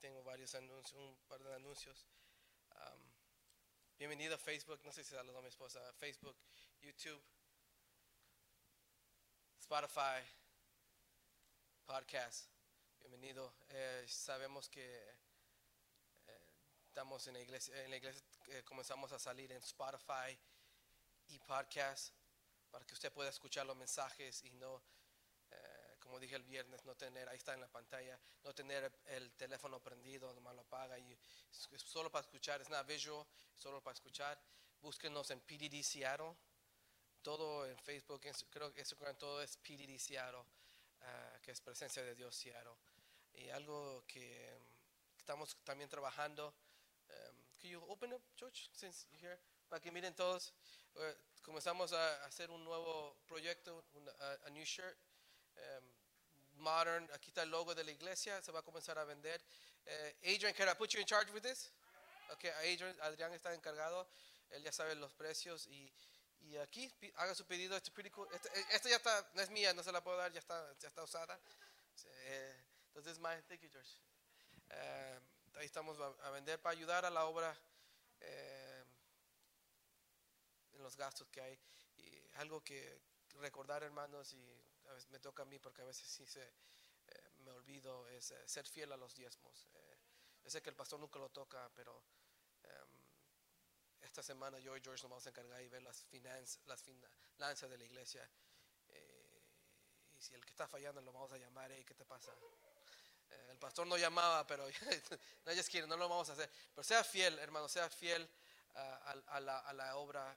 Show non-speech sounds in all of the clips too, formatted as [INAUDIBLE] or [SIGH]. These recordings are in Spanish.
tengo varios anuncios, un par de anuncios. Um, bienvenido a Facebook, no sé si saludó a mi esposa, Facebook, YouTube, Spotify, podcast. Bienvenido. Eh, sabemos que eh, estamos en la iglesia, en la iglesia eh, comenzamos a salir en Spotify y podcast para que usted pueda escuchar los mensajes y no como dije el viernes, no tener, ahí está en la pantalla, no tener el teléfono prendido, nomás lo apaga y es, solo para escuchar, es nada visual, solo para escuchar. Búsquenos en PDD Seattle, todo en Facebook, creo que Instagram, todo es PDD Seattle, ah, que es presencia de Dios Seattle. Y algo que mm, estamos también trabajando, um, can you open up, George, since you're here? Para que miren todos, eh, comenzamos a hacer un nuevo proyecto, un- a, a new shirt, um, modern. Aquí está el logo de la iglesia, se va a comenzar a vender. Eh, Adrian, can I put you in charge with this? Okay, Adrian, Adrián está encargado, él ya sabe los precios y, y aquí haga su pedido. Pretty cool. Esta esta ya está, no es mía, no se la puedo dar, ya está, ya está usada. Eh, entonces, my, thank you, George. Eh, ahí estamos a, vender para ayudar a la obra eh, en los gastos que hay. Y algo que recordar, hermanos, y a veces me toca a mí porque a veces sí se, eh, me olvido, es eh, ser fiel a los diezmos. Eh, yo sé que el pastor nunca lo toca, pero em, esta semana yo y George nos vamos a encargar y ver las finanzas, las finanzas de la iglesia. Eh, y si el que está fallando lo vamos a llamar, ¿qué te pasa? Eh, el pastor no llamaba, pero [LAUGHS] no ellos no lo vamos a hacer. Pero sea fiel, hermano, sea fiel a, a- a la, a la obra.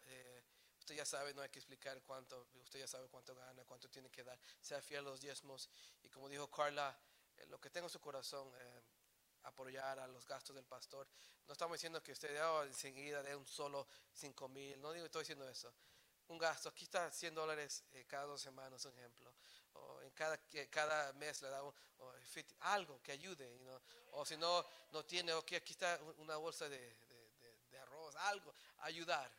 Eh, ya sabe, no hay que explicar cuánto, usted ya sabe cuánto gana, cuánto tiene que dar. Sea fiel a los diezmos. Y como dijo Carla, eh, lo que tengo en su corazón, eh, apoyar a los gastos del pastor. No estamos diciendo que usted oh, enseguida dé un solo cinco mil, no digo, estoy diciendo eso. Un gasto, aquí está 100 dólares eh, cada dos semanas, un ejemplo. O en cada, que cada mes le da un- o 50, algo que ayude. you know. O si no, no tiene, ok, aquí está una bolsa de, de- de- de arroz, algo, ayudar.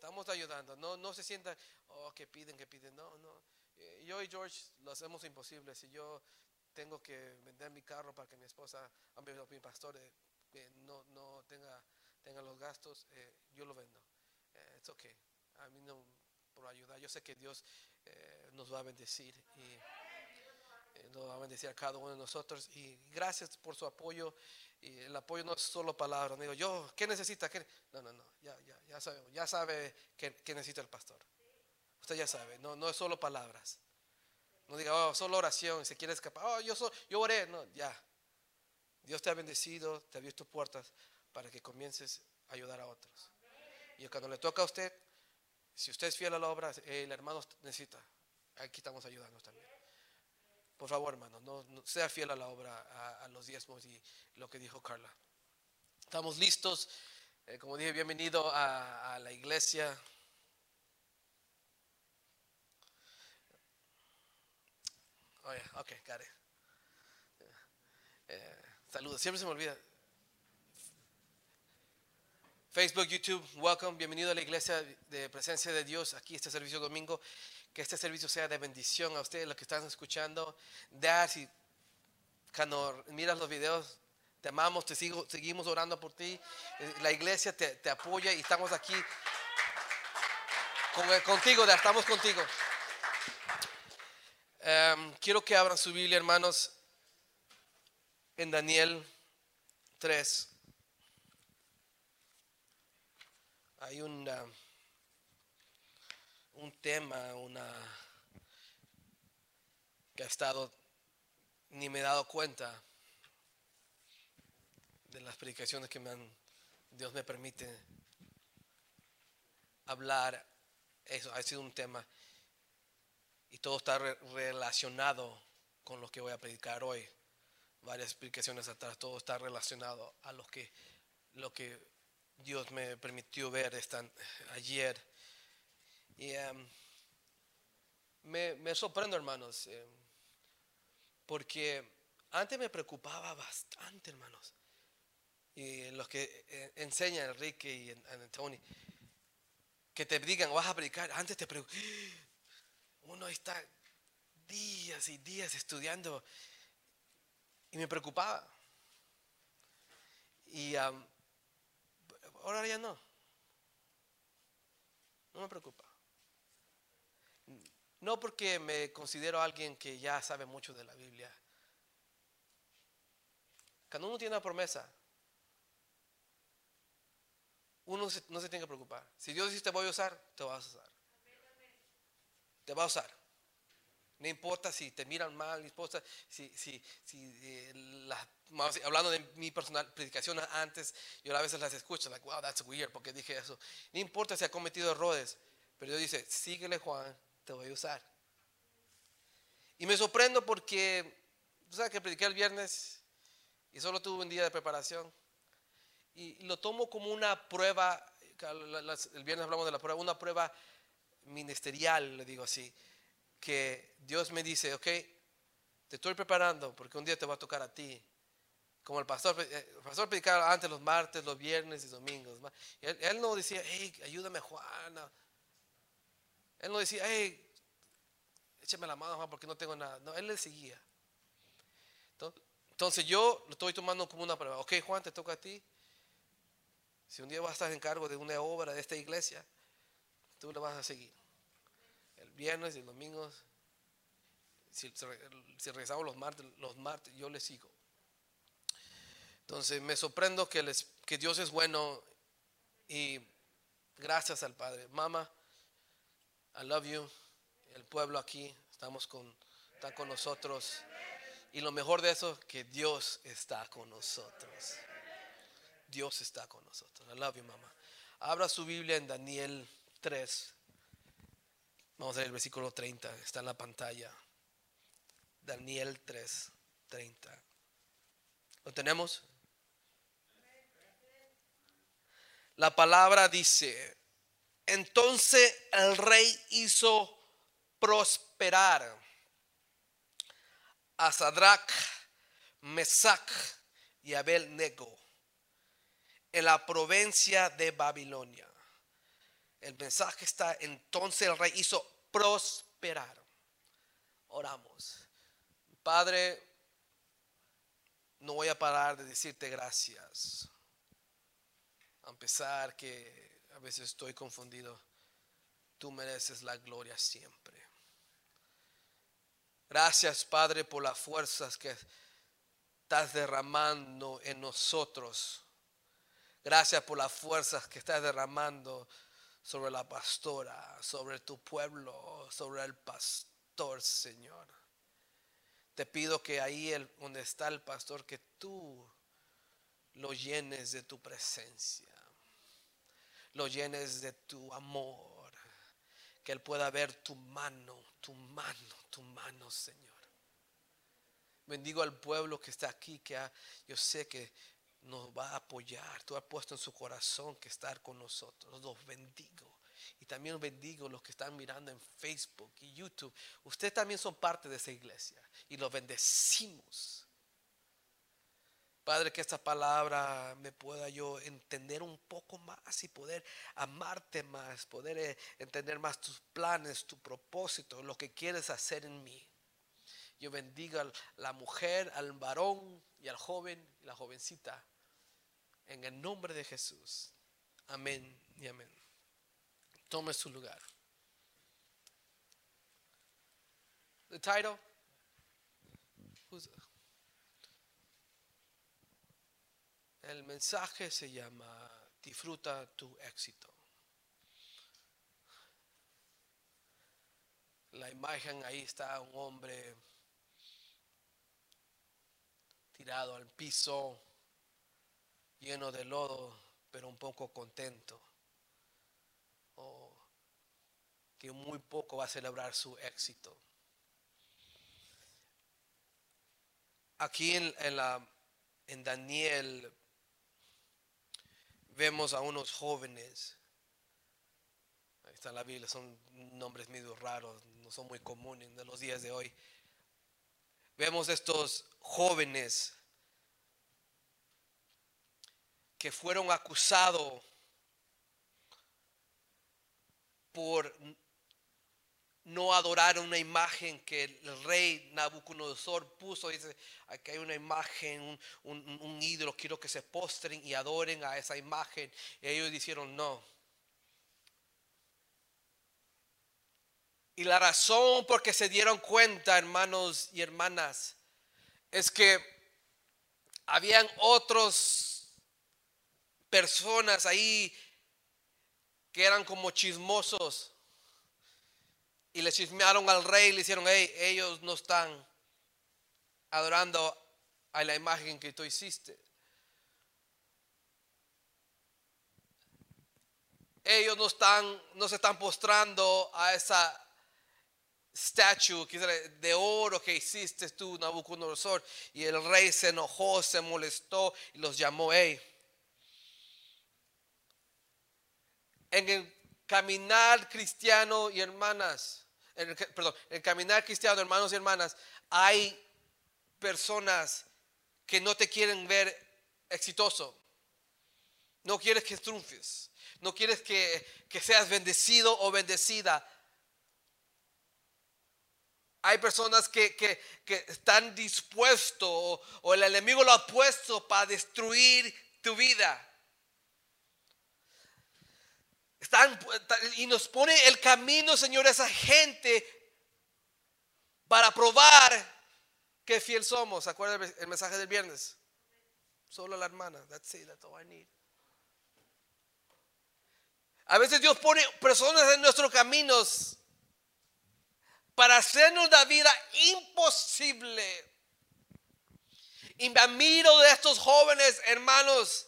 Estamos ayudando. No, no se sientan, oh, que piden, que piden. No, no. Eh, Yo y George lo hacemos imposible. Si yo tengo que vender mi carro para que mi esposa, mi, pastor, eh, eh, no, no tenga, tenga los gastos, eh, yo lo vendo. Eh, it's okay. A mí no, por ayudar. Yo sé que Dios eh, nos va a bendecir eh, nos va a bendecir a cada uno de nosotros. Y gracias por su apoyo. Y el apoyo no es solo palabras. No digo, yo, ¿qué necesita? ¿Qué? No, no, no. Ya, ya, ya sabemos. Ya sabe qué, qué necesita el pastor. Usted ya sabe. No, no es solo palabras. No diga, oh, solo oración, se quiere escapar. Oh, yo, so- yo oré. No, ya. Dios te ha bendecido, te ha abierto puertas para que comiences a ayudar a otros. Y cuando le toca a usted, si usted es fiel a la obra, eh, el hermano necesita. Aquí estamos ayudando también. Por favor, hermano, no, sea fiel a la obra, a, los diezmos y lo que dijo Carla. Estamos listos. Eh, como dije, bienvenido a, a la iglesia. Oh, yeah, okay, got it. Eh, saludos, siempre se me olvida. Facebook, YouTube, welcome, bienvenido a la iglesia de presencia de Dios, aquí este servicio domingo. Que este servicio sea de bendición a ustedes, los que están escuchando. Dar, si cuando miras los videos, te amamos, te sigo, seguimos orando por ti. Eh, La iglesia te, te apoya y estamos aquí con- eh, contigo, Dar, estamos contigo. Em, quiero que abran su Biblia, hermanos, en Daniel 3. Hay un, um, un tema, una que ha estado, ni me he dado cuenta de las predicaciones que me han, Dios me permite hablar. Eso ha sido un tema y todo está re- relacionado con lo que voy a predicar hoy. Varias explicaciones atrás, todo está relacionado a lo que, lo que Dios me permitió ver esta, ayer. Y em, me, me sorprendo, hermanos, em, porque antes me preocupaba bastante, hermanos. Y los que eh, enseñan Enrique y en- Tony, que te digan, vas a predicar, antes te preocupaba uno está días y días estudiando y me preocupaba. Y am, ahora ya no. No me preocupa. No porque me considero alguien que ya sabe mucho de la Biblia. Cuando uno tiene una promesa, uno no se tiene que preocupar. Si Dios dice te voy a usar, te vas a usar. Te va a usar. No importa si te miran mal, no importa si, si, si eh, la- vamos a decir, hablando de mi personal predicación antes, yo a veces las escucho, like, wow, that's weird, porque dije eso. No importa si ha cometido errores, pero Dios dice, síguele Juan, te voy a usar. Y me sorprendo porque, tú sabes que prediqué el viernes y solo tuve un día de preparación. Y lo tomo como una prueba, el viernes hablamos de la prueba, una prueba ministerial, le digo así, que Dios me dice, ok, te estoy preparando porque un día te va a tocar a ti. Como el pastor, eh, el pastor predicaba antes los martes, los viernes y domingos. Él, él no decía, hey, ayúdame Juana. Él no decía, hey, échame la mano porque no tengo nada. No, él le seguía. Entonces, yo lo estoy tomando como una prueba. Ok, Juan, te toca a ti. Si un día vas a estar en cargo de una obra de esta iglesia, tú le vas a seguir. El viernes y el domingo, si, regresamos los martes, los martes, yo le sigo. Entonces me sorprendo que, que Dios es bueno y gracias al Padre. Mamá, I love you. El pueblo aquí, estamos con, está con nosotros. Y lo mejor de eso, que Dios está con nosotros. Dios está con nosotros. I love you, mamá. Abra su Biblia en Daniel 3. Vamos a ver el versículo 30. Está en la pantalla. Daniel 3, 30. ¿Lo tenemos? La palabra dice, entonces el rey hizo prosperar a Sadrach, Mesach y Abel-Nego en la provincia de Babilonia. El mensaje está, entonces el rey hizo prosperar. Oramos. Padre, no voy a parar de decirte gracias. A pesar que veces estoy confundido, tú mereces la gloria siempre. Gracias, Padre, por las fuerzas que estás derramando en nosotros. Gracias por las fuerzas que estás derramando sobre la pastora, sobre tu pueblo, sobre el pastor, Señor. Te pido que ahí donde está el pastor, que tú lo llenes de tu presencia, lo llenes de tu amor, que él pueda ver tu mano, tu mano, tu mano, Señor. Bendigo al pueblo que está aquí, que ha- yo sé que nos va a apoyar. Tú has puesto en su corazón que estar con nosotros. Los bendigo. Y también bendigo los que están mirando en Facebook y YouTube. Ustedes también son parte de esa iglesia. Y los bendecimos. Padre, que esta palabra me pueda yo entender un poco más y poder amarte más, poder eh, entender más tus planes, tu propósito, lo que quieres hacer en mí. Yo bendiga a la mujer, al varón y al joven y la jovencita. En el nombre de Jesús. Amén y amén. Tome su lugar. The title. Who's- El mensaje se llama Disfruta tu éxito. La imagen ahí está un hombre tirado al piso, lleno de lodo, pero un poco contento. O que muy poco va a celebrar su éxito. Aquí en, en la, en Daniel vemos a unos jóvenes. Ahí está la Biblia, son nombres medio raros, no son muy comunes de los días de hoy. Vemos estos jóvenes que fueron acusados por no adoraron una imagen que el rey Nabucodonosor puso. Dice, aquí hay una imagen, un, ídolo, quiero que se postren y adoren a esa imagen. Y ellos dijeron, no. Y la razón por que se dieron cuenta, hermanos y hermanas, es que habían otros personas ahí que eran como chismosos y le chismearon al rey y le hicieron, hey, ellos no están adorando a la imagen que tú hiciste. Ellos no están, no se están postrando a esa statue de oro que hiciste tú, Nabucodonosor. Y el rey se enojó, se molestó y los llamó, hey. En el caminar cristiano y hermanas, el, perdón, en el caminar cristiano, hermanos y hermanas, hay personas que no te quieren ver exitoso. No quieres que triunfes. No quieres que, que seas bendecido o bendecida. Hay personas que, que- que están dispuestos o, o el enemigo lo ha puesto para destruir tu vida. Y nos pone el camino, Señor, a esa gente para probar que fiel somos. ¿Se acuerdan el- mensaje del viernes? Solo la hermana. That's it, that's all I need. A veces Dios pone personas en nuestros caminos para hacernos la vida imposible. Y me admiro de estos jóvenes hermanos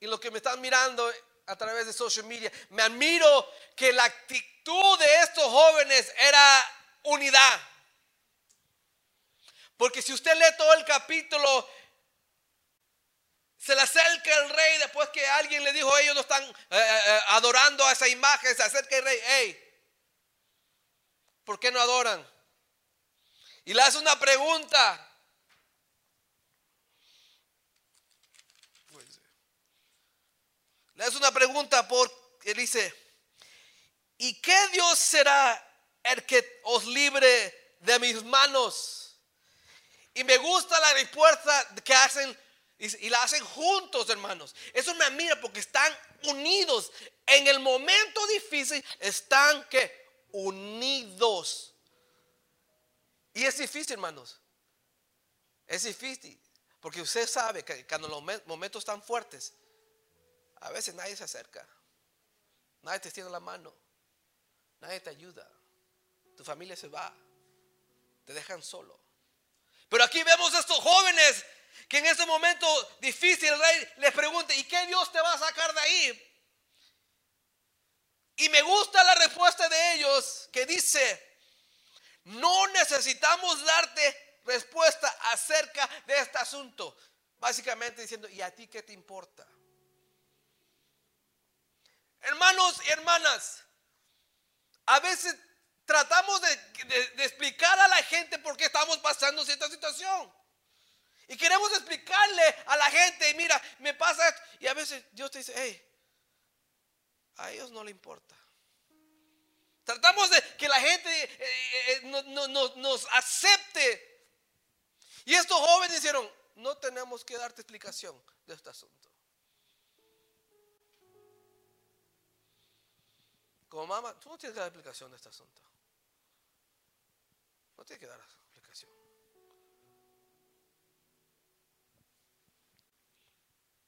y los que me están mirando a través de social media, me admiro que la actitud de estos jóvenes era unidad. Porque si usted lee todo el capítulo, se le acerca el rey después que alguien le dijo, ellos no están eh, eh, adorando a esa imagen, se acerca el rey, hey, ¿por qué no adoran? Y le hace una pregunta. Le hace una pregunta porque dice, ¿y qué Dios será el que os libre de mis manos? Y me gusta la respuesta que hacen y, la hacen juntos, hermanos. Eso me admira porque están unidos. En el momento difícil están que unidos. Y es difícil, hermanos. Es difícil. Porque usted sabe que cuando los me- momentos están fuertes, a veces nadie se acerca. Nadie te extiende la mano. Nadie te ayuda. Tu familia se va. Te dejan solo. Pero aquí vemos a estos jóvenes que en ese momento difícil el rey les pregunta, ¿y qué Dios te va a sacar de ahí? Y me gusta la respuesta de ellos que dice, no necesitamos darte respuesta acerca de este asunto. Básicamente diciendo, ¿y a ti qué te importa? Hermanos y hermanas, a veces tratamos de, explicar a la gente por qué estamos pasando cierta situación. Y queremos explicarle a la gente, mira, me pasa esto. Y a veces Dios te dice, hey, a ellos no le importa. Tratamos de que la gente eh, eh, no- no- nos acepte. Y estos jóvenes dijeron, no tenemos que darte explicación de este asunto. Como mamá, tú no tienes que dar explicación de este asunto. No tienes que dar explicación.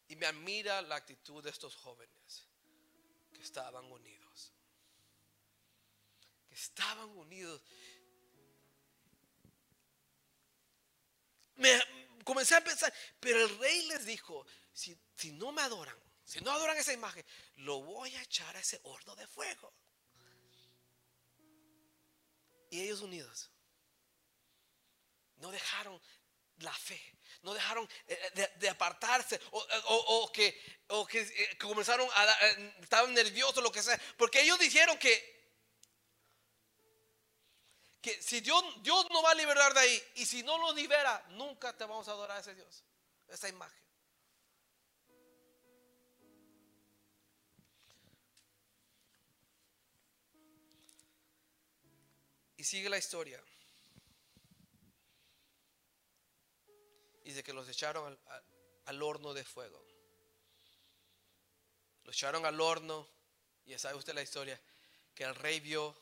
Y me admira la actitud de estos jóvenes que estaban unidos. Que estaban unidos. Me comencé a pensar, pero el rey les dijo, si, si no me adoran, si no adoran esa imagen, lo voy a echar a ese horno de fuego. Y ellos unidos no dejaron la fe, no dejaron eh, de, de apartarse o, o que, que eh, comenzaron a, dar- eh, estaban nerviosos, lo que sea, porque ellos dijeron que que si Dios, Dios no va a liberar de ahí y si no lo libera, nunca te vamos a adorar a ese Dios, esa imagen. Y sigue la historia. Dice que los echaron al, al- al horno de fuego. Los echaron al horno. Y ya sabe usted la historia. Que el rey vio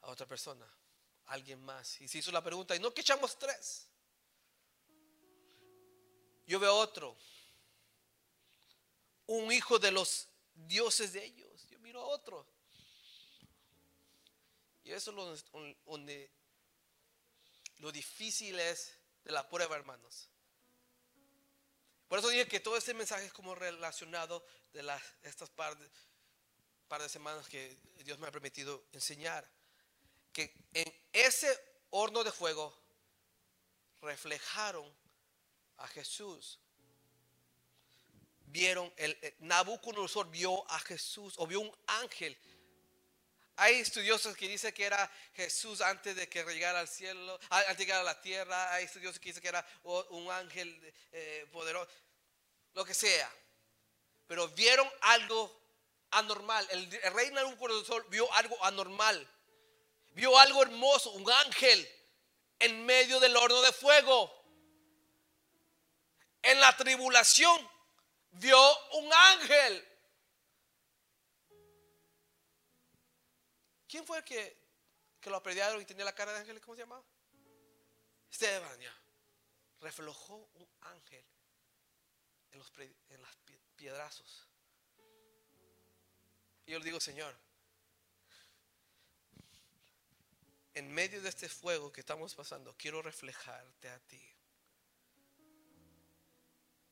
a otra persona. Alguien más. Y se hizo la pregunta. ¿Y no que echamos tres? Yo veo otro. Un hijo de los dioses de ellos. Yo miro a otro. Y eso es lo, donde lo difícil es de la prueba, hermanos. Por eso dije que todo este mensaje es como relacionado de las, estas par de, semanas que Dios me ha permitido enseñar. Que en ese horno de fuego reflejaron a Jesús. Vieron, el, el Nabucodonosor vio a Jesús o vio un ángel. Hay estudiosos que dicen que era Jesús antes de que llegara al cielo, antes de llegar a la tierra. Hay estudiosos que dicen que era un ángel eh, poderoso, lo que sea. Pero vieron algo anormal. El, el rey Nabucodonosor vio algo anormal. Vio algo hermoso, un ángel en medio del horno de fuego. En la tribulación vio un ángel. ¿Quién fue el que, que lo apedrearon y tenía la cara de ángel? ¿Cómo se llamaba? Esteban, ya. Reflejó un ángel en los en las pie- piedrazos. Y yo le digo, Señor, en medio de este fuego que estamos pasando, quiero reflejarte a ti.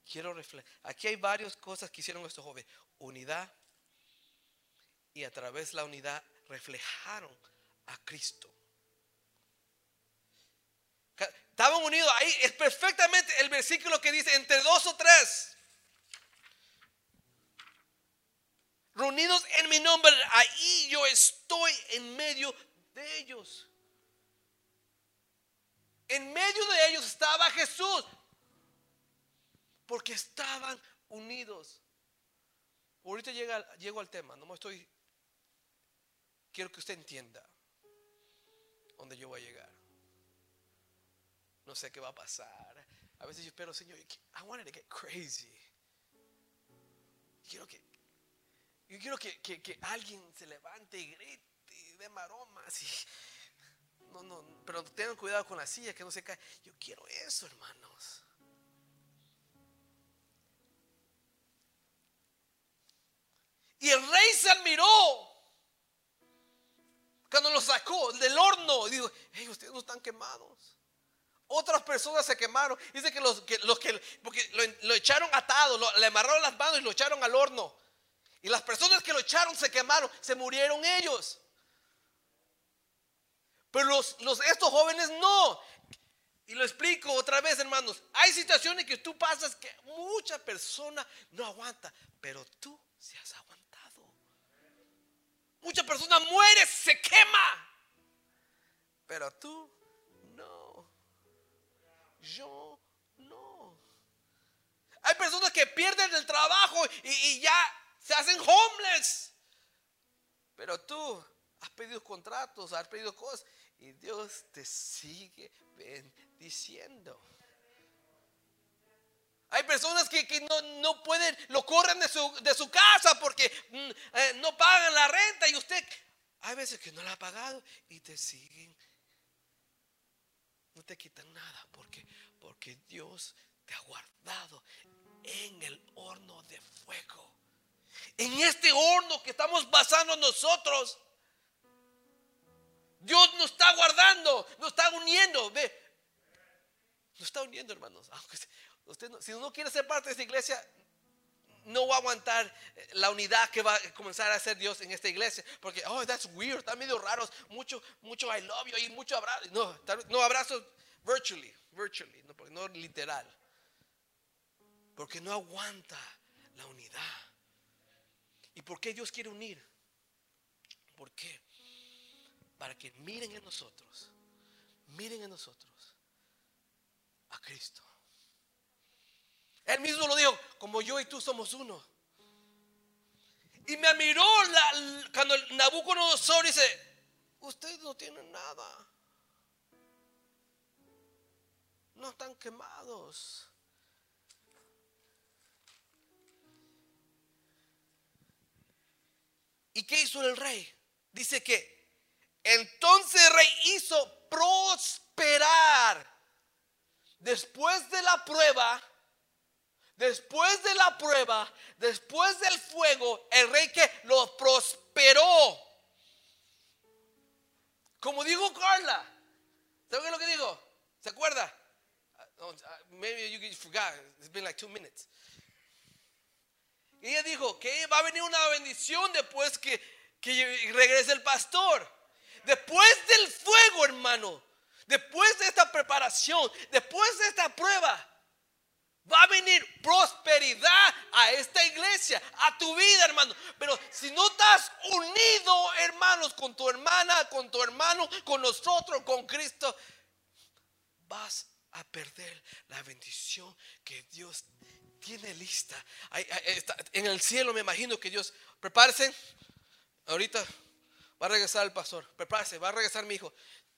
Quiero reflejar. Aquí hay varias cosas que hicieron estos jóvenes. Unidad. Y a través de la unidad reflejaron a Cristo. Estaban unidos. Ahí es perfectamente el versículo que dice, entre dos o tres. Reunidos en mi nombre, ahí yo estoy en medio de ellos. En medio de ellos estaba Jesús. Porque estaban unidos. Ahorita llego al tema, no me estoy. Quiero que usted entienda dónde yo voy a llegar. No sé qué va a pasar. A veces yo espero, Señor, I wanted to get crazy. Quiero que, yo quiero que, que- que alguien se levante y grite y dé maromas. Y, no, no, pero tengan cuidado con la silla que no se cae. Yo quiero eso, hermanos. Y el rey se admiró cuando lo sacó del horno. Y dijo, hey, ustedes no están quemados. Otras personas se quemaron. Dice que los que, los que porque lo, lo echaron atado, le amarraron las manos y lo echaron al horno. Y las personas que lo echaron se quemaron, se murieron ellos. Pero los, los- estos jóvenes no. Y lo explico otra vez, hermanos. Hay situaciones que tú pasas que mucha persona no aguanta, pero tú se has aguantado. Mucha persona muere, se quema, pero tú no. Yo no. Hay personas que pierden el trabajo y, y ya se hacen homeless. Pero tú has pedido contratos, has pedido cosas y Dios te sigue bendiciendo. Hay personas que, que no, no pueden, lo corren de su, de su casa porque mm, eh, no pagan la renta y usted, hay veces que no la ha pagado y te siguen. No te quitan nada porque, porque Dios te ha guardado en el horno de fuego. En este horno que estamos pasando nosotros. Dios nos está guardando, nos está uniendo. Ve, nos está uniendo, hermanos. [LAUGHS] Usted no- si no quiere ser parte de esta iglesia, no va a aguantar eh, la unidad que va a comenzar a hacer Dios en esta iglesia. Porque, oh, that's weird, está medio raros. Mucho, mucho I love you y mucho abrazo. No, no abrazo virtually, virtually, no, no literal. Porque no aguanta la unidad. ¿Y por qué Dios quiere unir? ¿Por qué? Para que miren en nosotros, miren en nosotros a Cristo. Él mismo lo dijo, como yo y tú somos uno. Y me admiró la- cuando el Nabucodonosor dice, ustedes no tienen nada. No están quemados. ¿Y qué hizo el rey? Dice que entonces el rey hizo prosperar. Después de la prueba, después de la prueba, después del fuego, el rey que lo prosperó. Como dijo Carla, ¿sabe lo que digo? ¿Se acuerda? Uh, uh, maybe you forgot. It's been like two minutes. Ella dijo que va a venir una bendición después que, que regrese el pastor. Después del fuego, hermano. Después de esta preparación, después de esta prueba, va a venir prosperidad a esta iglesia, a tu vida, hermano. Pero si no estás unido, hermanos, con tu hermana, con tu hermano, con nosotros, con Cristo, vas a perder la bendición que Dios tiene lista. En el cielo me imagino que Dios, prepárese, ahorita va a regresar el pastor, prepárese, va a regresar mi hijo.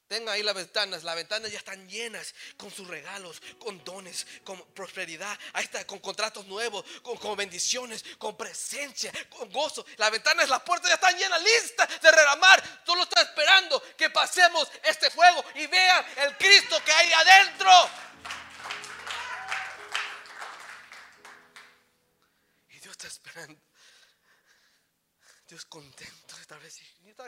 Tenga ahí las ventanas, las ventanas ya están llenas con sus regalos, con dones, con prosperidad, ahí está, con contratos nuevos, con, bendiciones, con presencia, con gozo. Las ventanas, las puertas ya están llenas, listas de derramar. Solo está esperando que pasemos este fuego y vean el Cristo que hay adentro. Y Dios está esperando. Dios contento esta vez.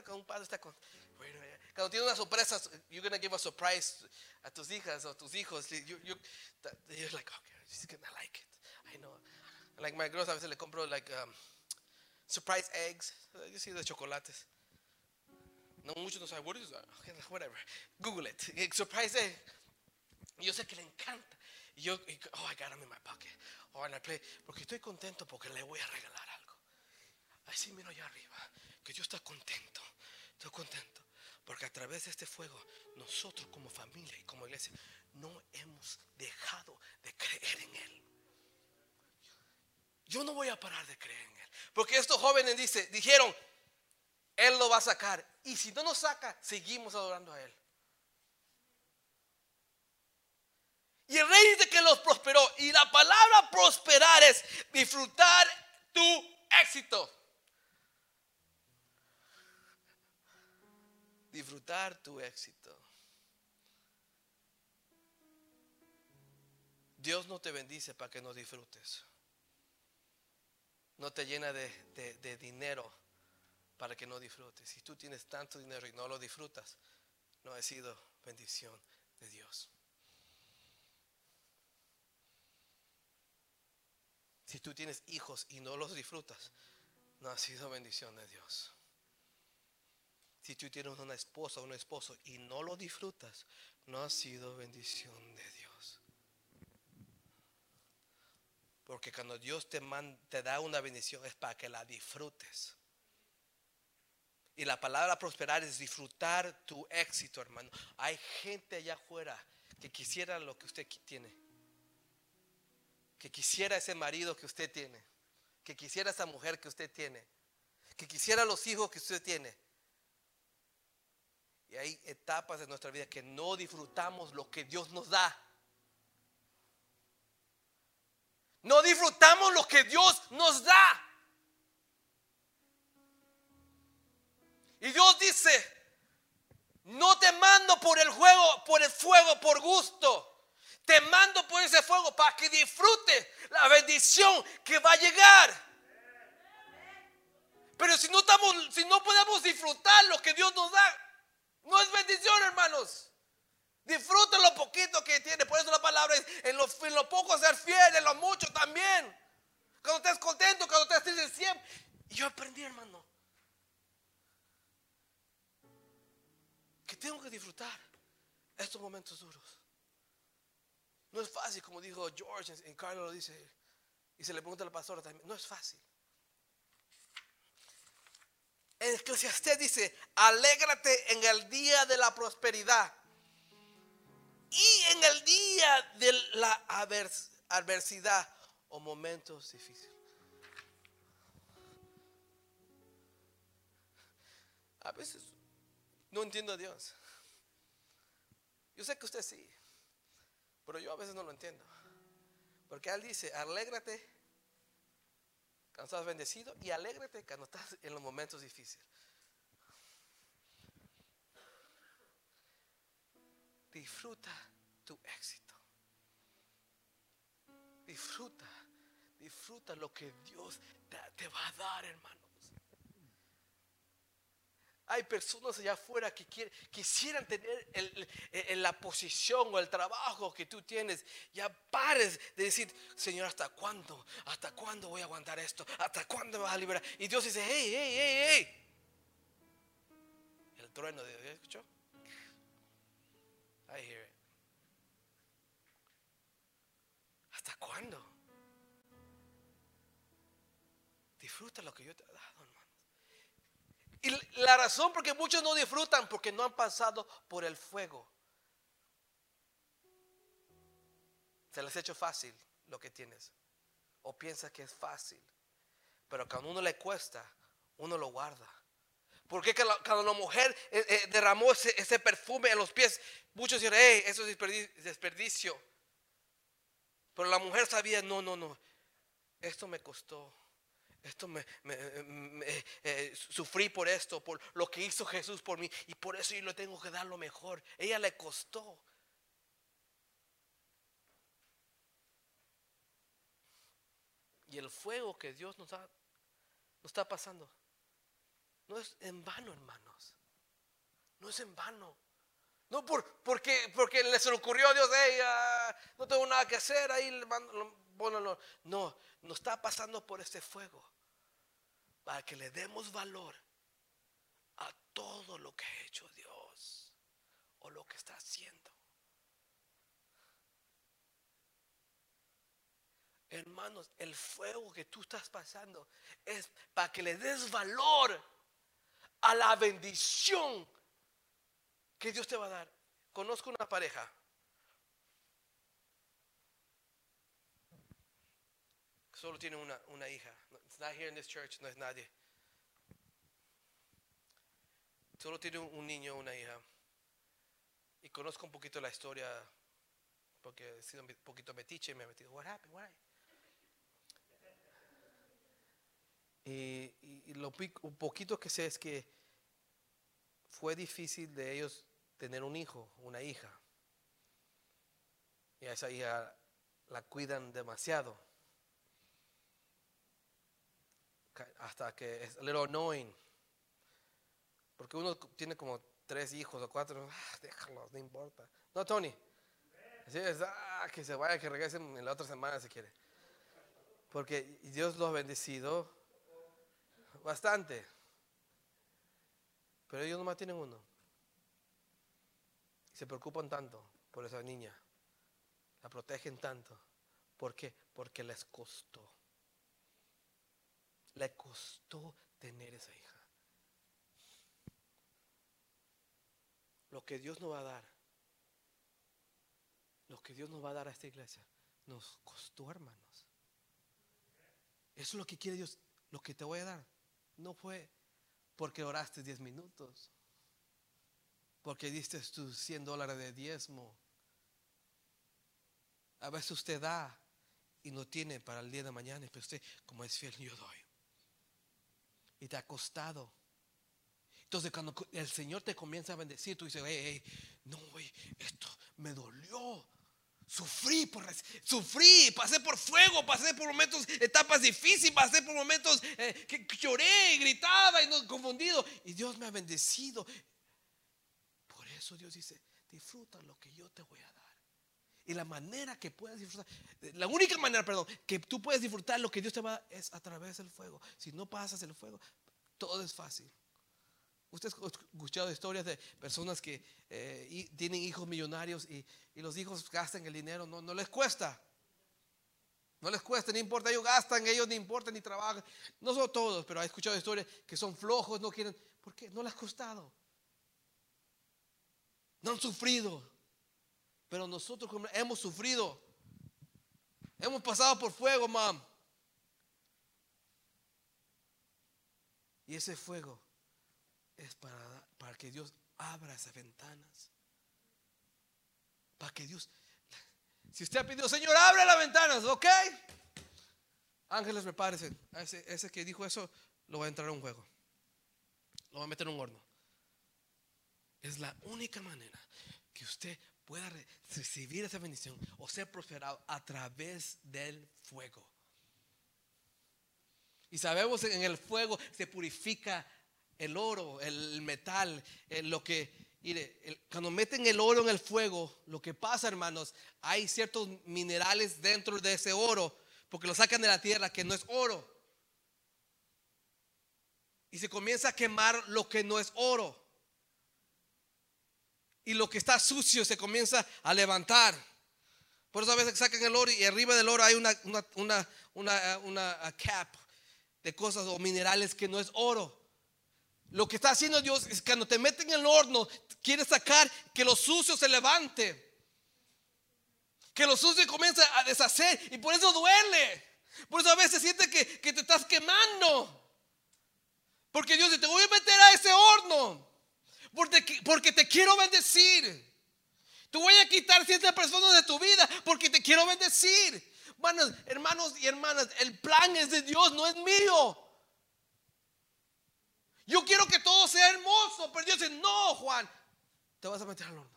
un padre está con, bueno, cuando tiene una sorpresa, you're gonna give a surprise a tus hijas o tus hijos. You, you, you're like, okay, she's gonna like it. I know. Like my girls a veces le compro like um, surprise eggs. You see the chocolates. No muchos no saben what is that. Okay, whatever. Google it. Surprise egg. Yo sé que le encanta. Yo, oh, I got them in my pocket. Oh, and I play. Porque estoy contento porque le voy a regalar algo. Así miro allá arriba. Que Dios está contento. Estoy contento. Porque a través de este fuego, nosotros como familia y como iglesia, no hemos dejado de creer en Él. Yo no voy a parar de creer en Él. Porque estos jóvenes dice, dijeron, Él lo va a sacar. Y si no nos saca, seguimos adorando a Él. Y el rey dice que los prosperó. Y la palabra prosperar es disfrutar tu éxito. Disfrutar tu éxito. Dios no te bendice para que no disfrutes. No te llena de, dinero para que no disfrutes. Si tú tienes tanto dinero y no lo disfrutas, no ha sido bendición de Dios. Si tú tienes hijos y no los disfrutas, no ha sido bendición de Dios. Si tú tienes una esposa o un esposo y no lo disfrutas, no ha sido bendición de Dios. Porque cuando Dios te, da una bendición es para que la disfrutes. Y la palabra prosperar es disfrutar tu éxito, hermano. Hay gente allá afuera que quisiera lo que usted tiene. Que quisiera ese marido que usted tiene. Que quisiera esa mujer que usted tiene. Que quisiera los hijos que usted tiene. Y hay etapas de nuestra vida que no disfrutamos lo que Dios nos da. No disfrutamos lo que Dios nos da. Y Dios dice, no te mando por el juego, por el fuego, por gusto. Te mando por ese fuego para que disfrutes la bendición que va a llegar. Pero si no estamos, si no podemos disfrutar lo que Dios nos da, no es bendición, hermanos. Disfruta lo poquito que tiene. Por eso la palabra es, en lo, poco ser fiel, en lo mucho también. Cuando estés contento, cuando estés en siempre. Y yo aprendí, hermano, que tengo que disfrutar estos momentos duros. No es fácil, como dijo George, y Carlos lo dice, y se le pregunta a la pastora también, no es fácil. Eclesiastés dice, alégrate en el día de la prosperidad y en el día de la adversidad o momentos difíciles. A veces no entiendo a Dios. Yo sé que usted sí, pero yo a veces no lo entiendo. Porque Él dice, alégrate cuando estás bendecido y alégrate cuando estás en los momentos difíciles. Disfruta tu éxito. Disfruta, disfruta lo que Dios te, te va a dar, hermanos. Hay personas allá afuera que quisieran tener el- la posición o el trabajo que tú tienes. Ya pares de decir, Señor, ¿hasta cuándo? ¿Hasta cuándo voy a aguantar esto? ¿Hasta cuándo me vas a liberar? Y Dios dice, hey, hey, hey, hey. El trueno de Dios, ¿escuchó? I hear it. ¿Hasta cuándo? Disfruta lo que yo te he dado. Y la razón por que muchos no disfrutan porque no han pasado por el fuego. Se les ha hecho fácil lo que tienes. O piensa que es fácil. Pero cuando uno le cuesta, uno lo guarda. Porque cuando la mujer eh, eh, derramó ese, ese perfume en los pies, muchos dijeron, hey, eso es desperdi- desperdicio. Pero la mujer sabía, no, no, no, esto me costó. Esto me, me- me- eh, sufrí por esto, por lo que hizo Jesús por mí. Y por eso yo le tengo que dar lo mejor. Ella le costó. Y el fuego que Dios nos, está pasando no es en vano, hermanos. No es en vano. No por, porque, porque le se le ocurrió a Dios, "Hey, ah, no tengo nada que hacer, ahí bueno, no, no, nos está pasando por este fuego para que le demos valor a todo lo que ha hecho Dios o lo que está haciendo. Hermanos, el fuego que tú estás pasando es para que le des valor a la bendición que Dios te va a dar. Conozco una pareja. Solo tiene una, una hija. It's not here in this church, no es nadie. Solo tiene un, niño, una hija. Y conozco un poquito la historia porque he sido un poquito metiche y me he metido, what happened, why? Y, y- y lo un poquito que sé es que fue difícil de ellos tener un hijo, una hija. Y a esa hija la cuidan demasiado. Hasta que es a little annoying. Porque uno tiene como tres hijos o cuatro. ah, déjalos, no importa. No, Tony. Es, ah, que se vaya, que regresen en la otra semana si quiere. Porque Dios los ha bendecido bastante. Pero ellos nomás tienen uno. Y se preocupan tanto por esa niña. La protegen tanto. ¿Por qué? Porque les costó. Le costó tener esa hija. Lo que Dios nos va a dar. Lo que Dios nos va a dar a esta iglesia. Nos costó, hermanos. Eso es lo que quiere Dios. Lo que te voy a dar. No fue porque oraste 10 minutos. Porque diste tus 100 dólares de diezmo. A veces usted da y no tiene para el día de mañana, pero usted, como es fiel, yo doy. Y te ha costado. Entonces, cuando el Señor te comienza a bendecir, tú dices, hey, hey, no, esto me dolió. Sufrí, por, sufrí, pasé por fuego, pasé por momentos, etapas difíciles, pasé por momentos eh, que, lloré gritaba y no, confundido. Y Dios me ha bendecido. Por eso Dios dice, disfruta lo que yo te voy a dar. Y la manera que puedas disfrutar, la única manera, perdón, que tú puedes disfrutar lo que Dios te va a dar es a través del fuego. Si no pasas el fuego, todo es fácil. Usted ha escuchado historias de personas que eh, tienen hijos millonarios y, y, los hijos gastan el dinero, no, no les cuesta. No les cuesta, no importa, ellos gastan, ellos no importa ni trabajan. No son todos, pero he escuchado historias que son flojos, no quieren. ¿Por qué? No les ha costado. No han sufrido. Pero nosotros hemos sufrido. Hemos pasado por fuego, mam. Y ese fuego es para, para que Dios abra esas ventanas. Para que Dios, si usted ha pedido, Señor, abre las ventanas, ¿ok? Ángeles, prepárese. Ese, ese que dijo eso, lo va a entrar a un juego. Lo va a meter en un horno. Es la única manera que usted pueda recibir esa bendición o ser prosperado a través del fuego. Y sabemos que en el fuego se purifica el oro, el metal, lo que, cuando meten el oro en el fuego, lo que pasa, hermanos, hay ciertos minerales dentro de ese oro, porque lo sacan de la tierra, que no es oro. Y se comienza a quemar lo que no es oro. Y lo que está sucio se comienza a levantar. Por eso a veces sacan el oro y arriba del oro hay una, una, una, una cap de cosas o minerales que no es oro. Lo que está haciendo Dios es que cuando te meten en el horno, quiere sacar que lo sucio se levante. Que lo sucio comienza a deshacer y por eso duele. Por eso a veces sientes que, te estás quemando. Porque Dios dice, te voy a meter a ese horno. Porque, porque te quiero bendecir. Te voy a quitar ciertas personas de tu vida porque te quiero bendecir. Bueno, hermanos y hermanas, el plan es de Dios, no es mío. Yo quiero que todo sea hermoso, pero Dios dice, no, Juan, te vas a meter al horno.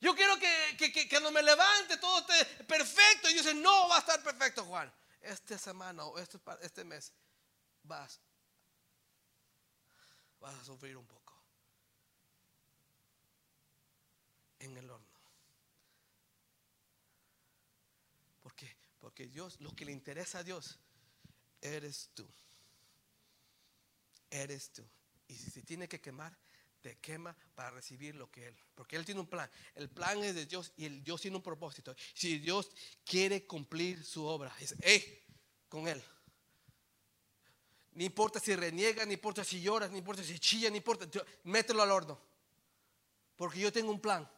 Yo quiero que, que, cuando me levante todo esté perfecto. Y Dios dice, no va a estar perfecto, Juan. Esta semana o este, este mes vas, vas a sufrir un poco en el horno. ¿Por qué? Porque Dios, lo que le interesa a Dios, eres tú eres tú. Y si se tiene que quemar, te quema para recibir lo que Él. Porque Él tiene un plan. El plan es de Dios y el Dios tiene un propósito. Si Dios quiere cumplir su obra, es, con Él. No importa si reniega, ni importa si lloras, ni importa si chilla, ni importa, mételo al horno. Porque yo tengo un plan.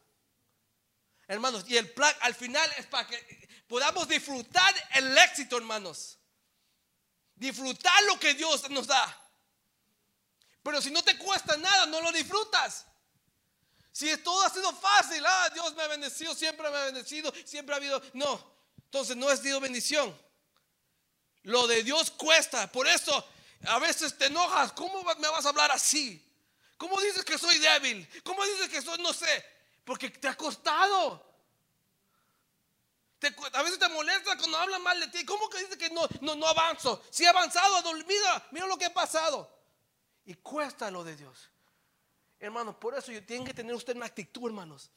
Hermanos, y el plan al final es para que podamos disfrutar el éxito, hermanos. Disfrutar lo que Dios nos da. Pero si no te cuesta nada, no lo disfrutas. Si todo ha sido fácil, ah, Dios me ha bendecido, siempre me ha bendecido, siempre ha habido. No, entonces no es sido bendición. Lo de Dios cuesta. Por eso a veces te enojas. ¿Cómo me vas a hablar así? ¿Cómo dices que soy débil? ¿Cómo dices que soy, no sé? Porque te ha costado. a veces te molesta cuando hablan mal de ti. ¿Cómo que dices que no, no, no avanzo? Si he avanzado, olvida. Mira lo que ha pasado. Y cuesta lo de Dios. Hermanos, por eso tiene que tener usted una actitud, hermanos.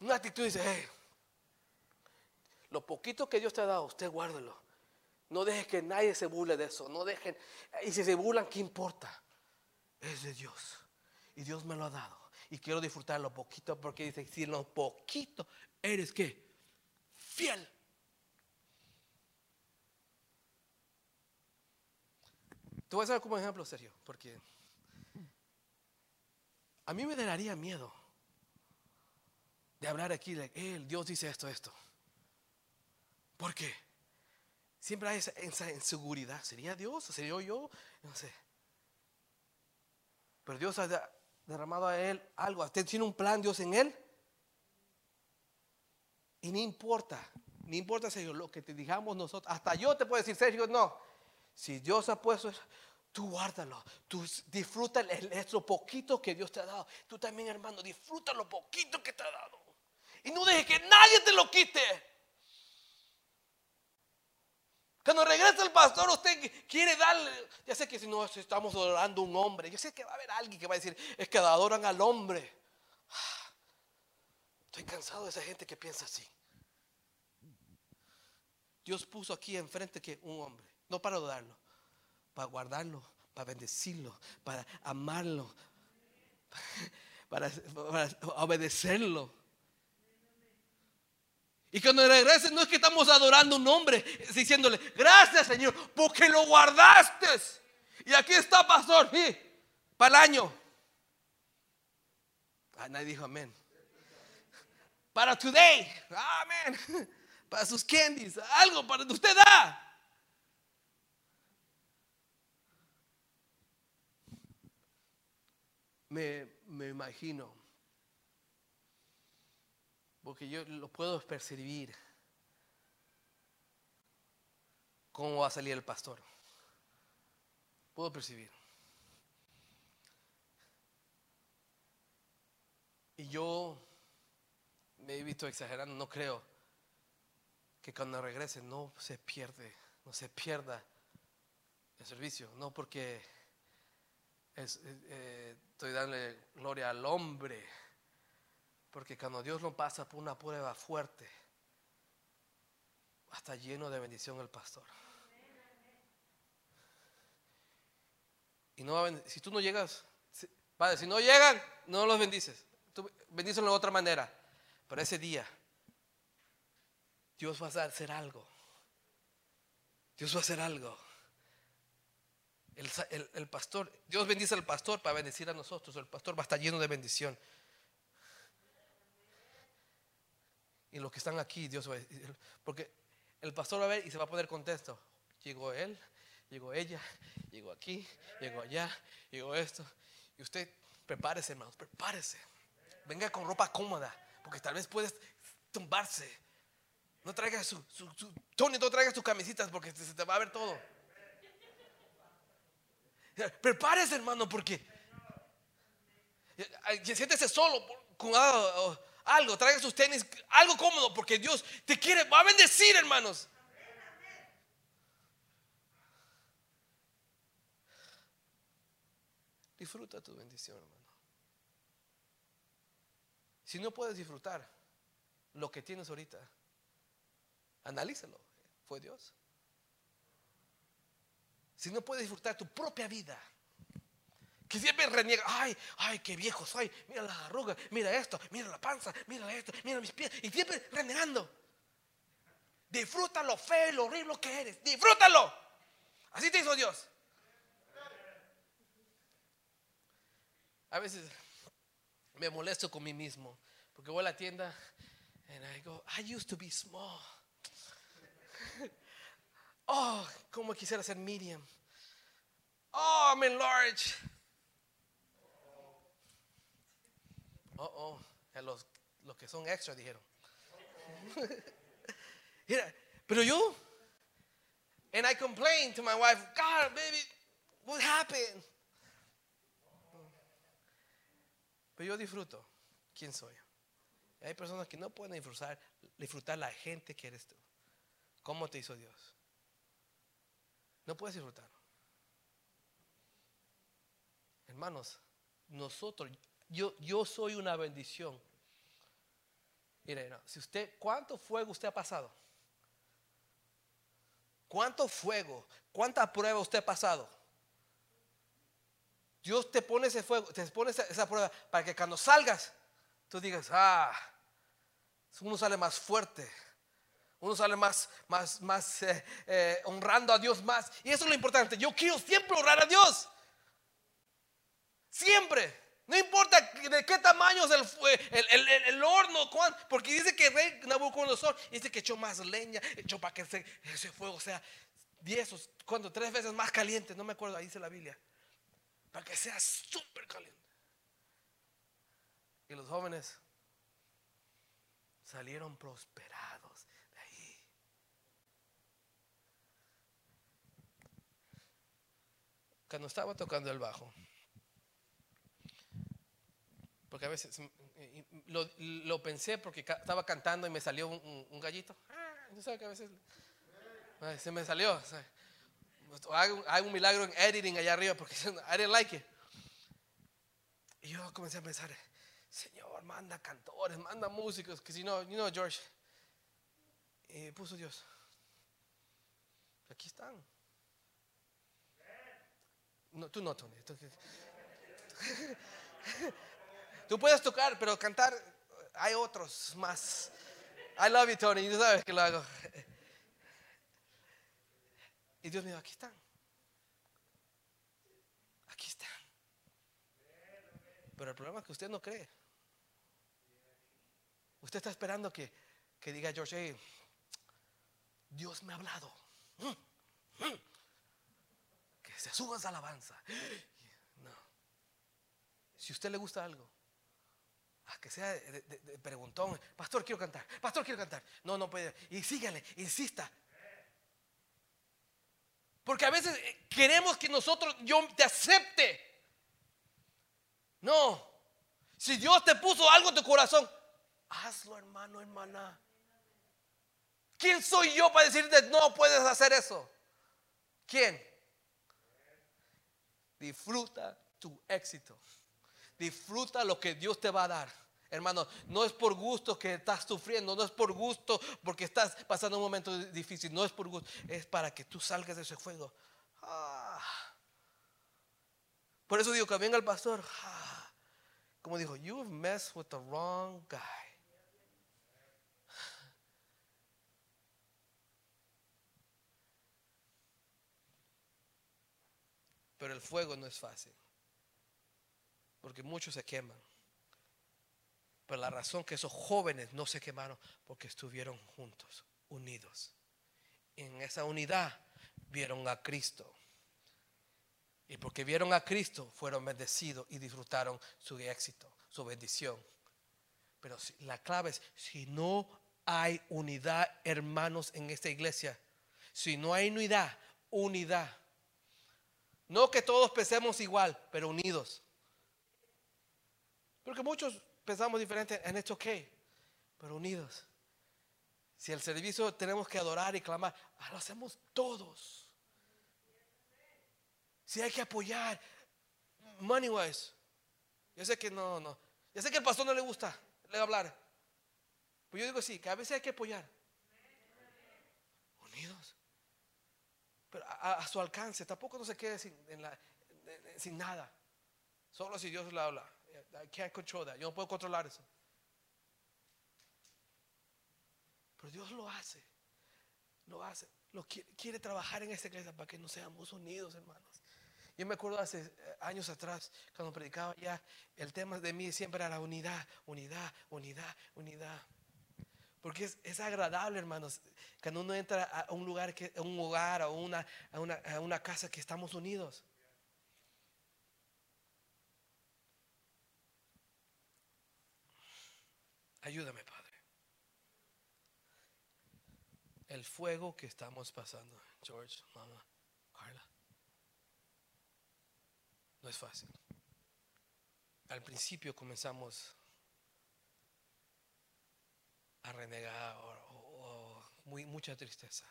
Una actitud dice, hey, lo poquito que Dios te ha dado, usted guárdelo. No deje que nadie se burle de eso. No dejen. Y si se burlan, ¿qué importa? Es de Dios. Y Dios me lo ha dado. Y quiero disfrutar lo poquito porque dice, si lo poquito eres que fiel. Te voy a hacer como ejemplo, Sergio, porque a mí me daría miedo de hablar aquí de, él, Dios dice esto, esto. ¿Por qué? Siempre hay esa, inseguridad. ¿Sería Dios sería yo? No sé. Pero Dios derramado a él algo. Usted tiene un plan, Dios, en él. Y no importa, no importa, Sergio, lo que te digamos nosotros. Hasta yo te puedo decir, Sergio, no. Si Dios ha puesto eso, tú guárdalo. Tú disfruta el, lo poquito que Dios te ha dado. Tú también, hermano, disfruta lo poquito que te ha dado. Y no dejes que nadie te lo quite. Cuando regresa el pastor, usted quiere darle. Ya sé que si no estamos adorando a un hombre, yo sé que va a haber alguien que va a decir: Es que adoran al hombre. Estoy cansado de esa gente que piensa así. Dios puso aquí enfrente que un hombre no para dudarlo, para guardarlo, para bendecirlo, para amarlo, [LAUGHS] para, obedecerlo. Y cuando regrese no es que estamos adorando un hombre, diciéndole, gracias Señor, porque lo guardaste. Y aquí está, pastor, para el año. Ah, nadie dijo amén. Para today, amén. [LAUGHS] Para sus candies, algo para usted da. me, me imagino, porque yo lo puedo percibir, cómo va a salir el pastor. Puedo percibir. Y yo me he visto exagerando, no creo que cuando regrese no se pierde, no se pierda el servicio, no porque es, eh, eh, estoy dándole gloria al hombre, porque cuando Dios lo pasa por una prueba fuerte, está lleno de bendición el pastor. Y no si tú no llegas, Padre, si no llegan, no los bendices. Tú bendícelo de otra manera. Pero ese día, Dios va a hacer algo. Dios va a hacer algo. El, pastor, Dios bendice al pastor para bendecir a nosotros. El pastor va a estar lleno de bendición. Y los que están aquí, Dios va a Porque el pastor va a ver y se va a poner contento. Llegó él, llegó ella, llegó aquí, llegó allá, llegó esto. Y usted, prepárese, hermanos, prepárese. Venga con ropa cómoda, porque tal vez puedes tumbarse. No traiga su, Tony, no traiga sus camisitas porque se te va a ver todo. Prepárese, hermano, porque siéntese solo con algo, traiga sus tenis, algo cómodo, porque Dios te quiere, va a bendecir, hermanos. Disfruta tu bendición, hermano. Si no puedes disfrutar lo que tienes ahorita, analízalo. Fue Dios. Si no puedes disfrutar tu propia vida, que siempre reniega, ay, ay, qué viejo soy, mira las arrugas, mira esto, mira la panza, mira esto, mira mis pies, y siempre renegando. Disfruta lo feo, lo horrible que eres, disfrútalo. Así te hizo Dios. A veces me molesto con mí mismo porque voy a la tienda and I go, I used to be small. [LAUGHS] oh, como quisiera ser medium. Oh, I'm enlarged. Oh, oh, los, los que son extra dijeron. [LAUGHS] Mira, pero yo, and I complained to my wife, God, baby, what happened? yo disfruto quién soy. hay personas que no pueden disfrutar, disfrutar la gente que eres tú. ¿Cómo te hizo Dios? No puedes disfrutar. Hermanos, nosotros, yo, yo soy una bendición. Mire, si usted, ¿cuánto fuego usted ha pasado? ¿Cuánto fuego? ¿Cuánta prueba usted ha pasado? Dios te pone ese fuego, te pone esa, prueba para que cuando salgas, tú digas, ah, uno sale más fuerte, uno sale más, más, más eh, eh, honrando a Dios más. Y eso es lo importante. Yo quiero siempre honrar a Dios. Siempre. No importa de qué tamaño es el, el, el, horno, porque dice que el rey Nabucodonosor dice que echó más leña, echó para que ese, fuego sea diez, cuando tres veces más caliente, no me acuerdo, ahí dice la Biblia para que sea súper caliente. Y los jóvenes salieron prosperados de ahí. Cuando estaba tocando el bajo, porque a veces lo, pensé porque estaba cantando y me salió un, gallito. Ah, que a veces se me salió hay un milagro en editing allá arriba porque [LAUGHS] I didn't like it. Y yo comencé a pensar, Señor, manda cantores, manda músicos, que si no, you know, George. Y puso Dios. Aquí están. No, tú no, Tony. [LAUGHS] puedes tocar, pero cantar hay otros más. I love you, Tony. Tú sabes que lo hago. Y Dios me dijo, aquí están. Aquí están. Pero el problema es que usted no cree. Usted está esperando que, que diga George, Dios me ha hablado. Que se suba alabanza. [GASPS] No. si usted le gusta algo, que sea de, preguntón, pastor, quiero cantar, pastor, quiero cantar. No, no puede. Y sígale, insista. Porque a veces eh, queremos que nosotros, yo te acepte. No. Si Dios te puso algo en tu corazón, hazlo, hermano, hermana. ¿Quién soy yo para decirte no puedes hacer eso? ¿Quién? Disfruta tu éxito. Disfruta lo que Dios te va a dar. Hermano, no es por gusto que estás sufriendo, no es por gusto porque estás pasando un momento difícil, no es por gusto, es para que tú salgas de ese fuego. Ah. Por eso digo que venga el pastor, ah. como dijo, you've messed with the wrong guy. Pero el fuego no es fácil. Porque muchos se queman. Pero la razón que esos jóvenes no se quemaron, porque estuvieron juntos, unidos. En esa unidad vieron a Cristo. Y porque vieron a Cristo, fueron bendecidos y disfrutaron su éxito, su bendición. Pero la clave es, si no hay unidad, hermanos, en esta iglesia, si no hay unidad, unidad. No que todos pensemos igual, pero unidos. Porque muchos pensamos diferente en esto que, pero unidos. Si el servicio tenemos que adorar y clamar, ah, lo hacemos todos. Si hay que apoyar, money wise. Yo sé que no, no. Yo sé que al pastor no le gusta le hablar. Pues yo digo sí, que a veces hay que apoyar. Unidos. Pero a, su alcance, tampoco no se quede sin nada. Solo si Dios le habla. I can't control that. Yo no puedo controlar eso. Pero Dios lo hace. Lo hace. Lo quiere, quiere trabajar en esta iglesia para que nos seamos unidos, hermanos. Yo me acuerdo hace eh, años atrás, cuando predicaba ya, el tema de mí siempre era unidad, unidad, unidad, unidad. Porque es, es agradable, hermanos, cuando uno entra a un lugar, que, a un hogar, a una, a, una, a una casa que estamos unidos. Ayúdame, Padre. El fuego que estamos pasando, George, mamá, Carla, no es fácil. Al principio comenzamos a renegar o, muy, mucha tristeza.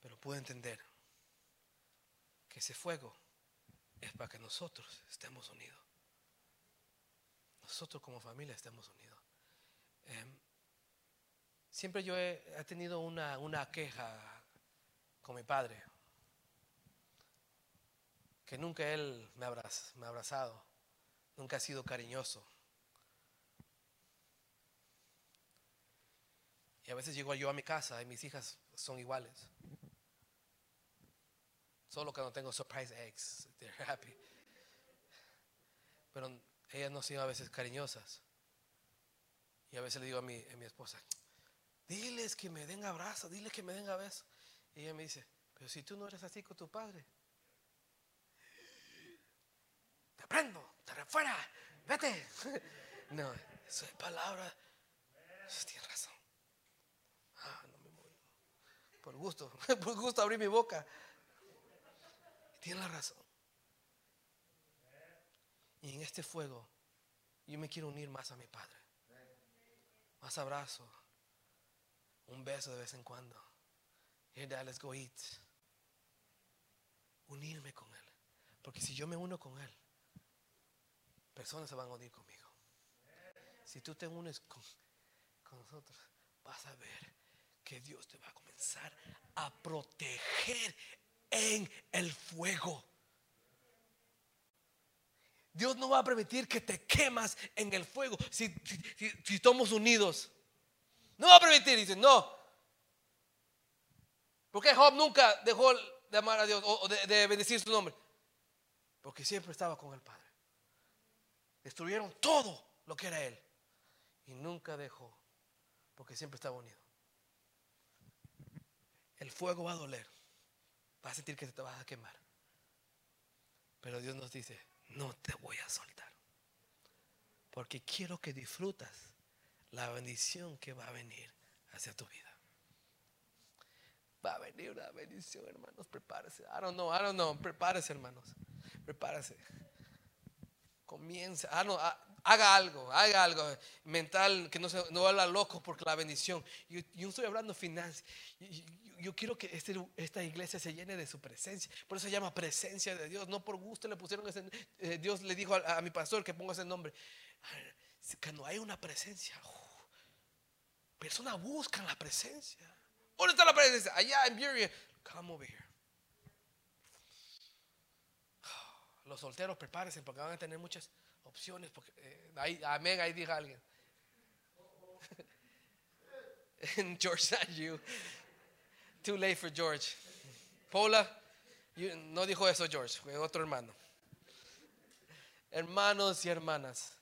Pero puedo entender que ese fuego es para que nosotros estemos unidos. Nosotros como familia estemos unidos. Em, siempre yo he, tenido una, una queja con mi padre. Que nunca él me, abraz- me ha abrazado. Nunca ha sido cariñoso. Y a veces llego yo a mi casa y mis hijas son iguales. Solo que no tengo surprise eggs. They're happy. Pero ellas no han sido a veces cariñosas. Y a veces le digo a mi, esposa, diles que me den abrazo, diles que me den besos. Y ella me dice, pero si tú no eres así con tu padre. Te prendo, te refuera, vete. [LAUGHS] No, eso es palabra. Tienes razón. Ah, no me muevo. Por gusto, [LAUGHS] por gusto abrí mi boca. Tiene la razón. Y en este fuego, yo me quiero unir más a mi Padre. Más abrazo. Un beso de vez en cuando. Here, Dad, let's go eat. Unirme con Él. Porque si yo me uno con Él, personas se van a unir conmigo. Si tú te unes con, con nosotros, vas a ver que Dios te va a comenzar a proteger en el fuego. Dios no va a permitir que te quemas en el fuego si, si, si- estamos unidos. No va a permitir, dice, no. Porque Job nunca dejó de amar a Dios o o de, de bendecir su nombre? Porque siempre estaba con el Padre. Destruyeron todo lo que era Él. Y nunca dejó, porque siempre estaba unido. El fuego va a doler. Vas a sentir que te vas a quemar. Pero Dios nos dice, no te voy a soltar. Porque quiero que disfrutas la bendición que va a venir hacia tu vida. Va a venir una bendición, hermanos. Prepárese. I don't know, I don't know. Prepárese, hermanos. Prepárese. Comienza. Ah, no, haga algo, haga algo mental, que no, se, no habla loco porque la bendición. Yo, estoy hablando finanzas. Yo, yo, quiero que este, esta iglesia se llene de su presencia. Por eso se llama presencia de Dios. No por gusto le pusieron ese. Eh, Dios le dijo a, mi pastor que ponga ese nombre. Cuando hay una presencia, uh, personas buscan la presencia. ¿Dónde está la presencia? Allá en Burien. Come over here. Los solteros prepárense porque van a tener muchas opciones. Porque, eh, ahí, amén, ahí diga alguien. [LAUGHS] George, not you. Too late for George. Paula, no dijo eso George, fue otro hermano. Hermanos y hermanas,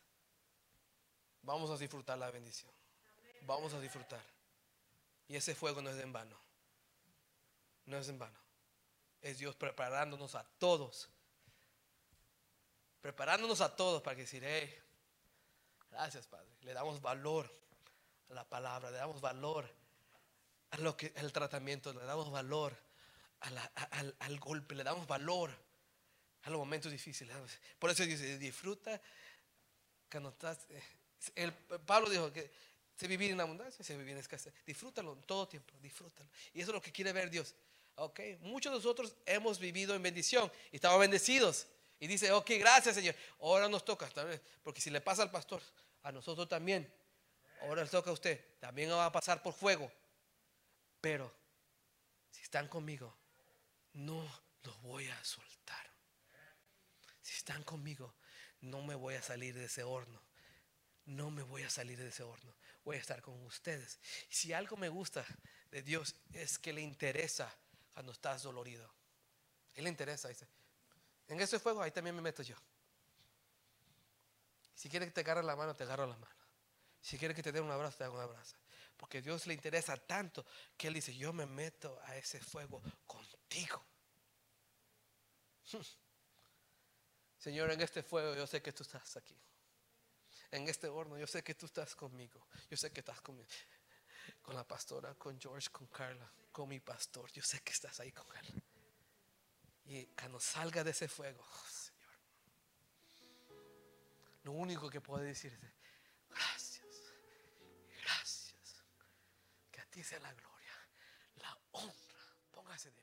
vamos a disfrutar la bendición. Vamos a disfrutar. Y ese fuego no es en vano. No es en vano. Es Dios preparándonos a todos. Preparándonos a todos para que decir, gracias Padre. Le damos valor a la palabra, le damos valor a lo que el tratamiento, le damos valor al golpe, le damos valor a los momentos difíciles. Por eso dice, disfruta cuando estás. El, Pablo dijo que se vivir en abundancia, se vivir en escasez. Disfrútalo en todo tiempo, disfrútalo. Y eso es lo que quiere ver Dios. Ok, muchos de nosotros hemos vivido en bendición y estamos bendecidos. Y dice, ok, gracias Señor. Ahora nos toca, porque si le pasa al pastor, a nosotros también. Ahora le toca a usted. También va a pasar por fuego. Pero si están conmigo, no los voy a soltar. Si están conmigo, no me voy a salir de ese horno. No me voy a salir de ese horno voy a estar con ustedes. Si algo me gusta de Dios es que le interesa cuando estás dolorido. Él le interesa, dice. En ese fuego ahí también me meto yo. Si quiere que te agarre la mano, te agarro la mano. Si quiere que te dé un abrazo, te hago un abrazo. Porque Dios le interesa tanto que Él dice, yo me meto a ese fuego contigo. [LAUGHS] Señor, en este fuego yo sé que tú estás aquí en este horno. Yo sé que tú estás conmigo. Yo sé que estás conmigo. Con la pastora, con George, con Carla, con mi pastor. Yo sé que estás ahí con él. Y cuando salga de ese fuego, oh, Señor, lo único que puedo decir es gracias, gracias. Que a ti sea la gloria, la honra. Póngase de